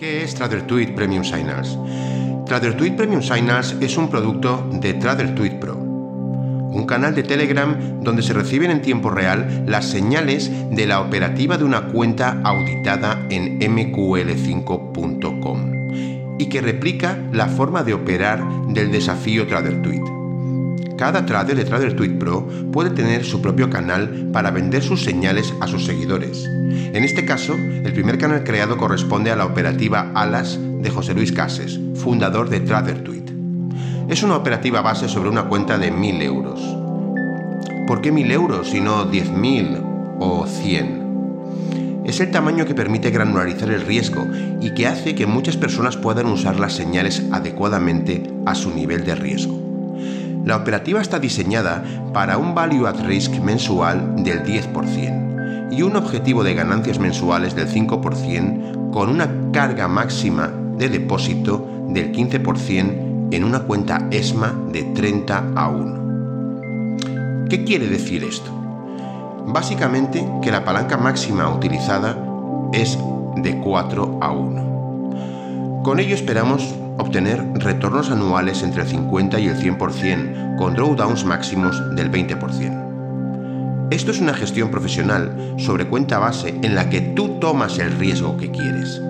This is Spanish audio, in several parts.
¿Qué es TraderTweet Premium Signals? TraderTweet Premium Signals es un producto de TraderTweet Pro, un canal de Telegram donde se reciben en tiempo real las señales de la operativa de una cuenta auditada en mql5.com y que replica la forma de operar del desafío TraderTweet. Cada trader de TraderTweet Pro puede tener su propio canal para vender sus señales a sus seguidores. En este caso, el primer canal creado corresponde a la operativa Alas de José Luis Cases, fundador de TraderTweet. Es una operativa base sobre una cuenta de 1000 euros. ¿Por qué 1000 euros y no 10.000 o 100? Es el tamaño que permite granularizar el riesgo y que hace que muchas personas puedan usar las señales adecuadamente a su nivel de riesgo. La operativa está diseñada para un value at risk mensual del 10% y un objetivo de ganancias mensuales del 5% con una carga máxima de depósito del 15% en una cuenta ESMA de 30 a 1. ¿Qué quiere decir esto? Básicamente que la palanca máxima utilizada es de 4 a 1. Con ello esperamos obtener retornos anuales entre el 50 y el 100%, con drawdowns máximos del 20%. Esto es una gestión profesional sobre cuenta base en la que tú tomas el riesgo que quieres.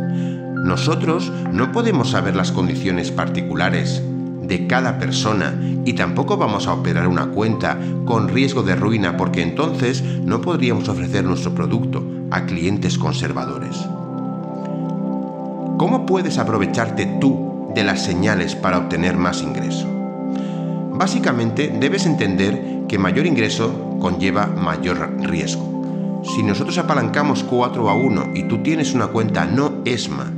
Nosotros no podemos saber las condiciones particulares de cada persona y tampoco vamos a operar una cuenta con riesgo de ruina porque entonces no podríamos ofrecer nuestro producto a clientes conservadores. ¿Cómo puedes aprovecharte tú de las señales para obtener más ingreso. Básicamente debes entender que mayor ingreso conlleva mayor riesgo. Si nosotros apalancamos 4 a 1 y tú tienes una cuenta no ESMA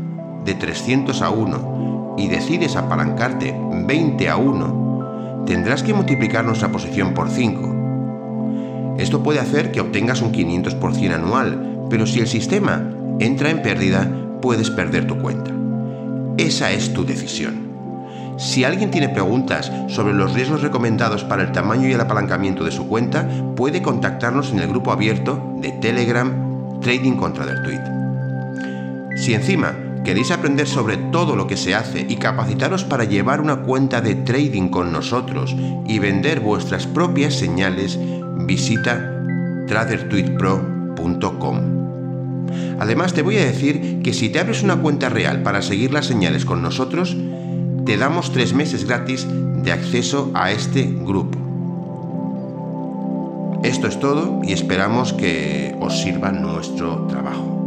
de 300 a 1 y decides apalancarte 20 a 1, tendrás que multiplicar nuestra posición por 5. Esto puede hacer que obtengas un 500% anual, pero si el sistema entra en pérdida, puedes perder tu cuenta. Esa es tu decisión. Si alguien tiene preguntas sobre los riesgos recomendados para el tamaño y el apalancamiento de su cuenta, puede contactarnos en el grupo abierto de Telegram Trading contra del. Si encima queréis aprender sobre todo lo que se hace y capacitaros para llevar una cuenta de trading con nosotros y vender vuestras propias señales, visita tradertweetpro.com. Además, te voy a decir que si te abres una cuenta real para seguir las señales con nosotros, te damos tres meses gratis de acceso a este grupo. Esto es todo y esperamos que os sirva nuestro trabajo.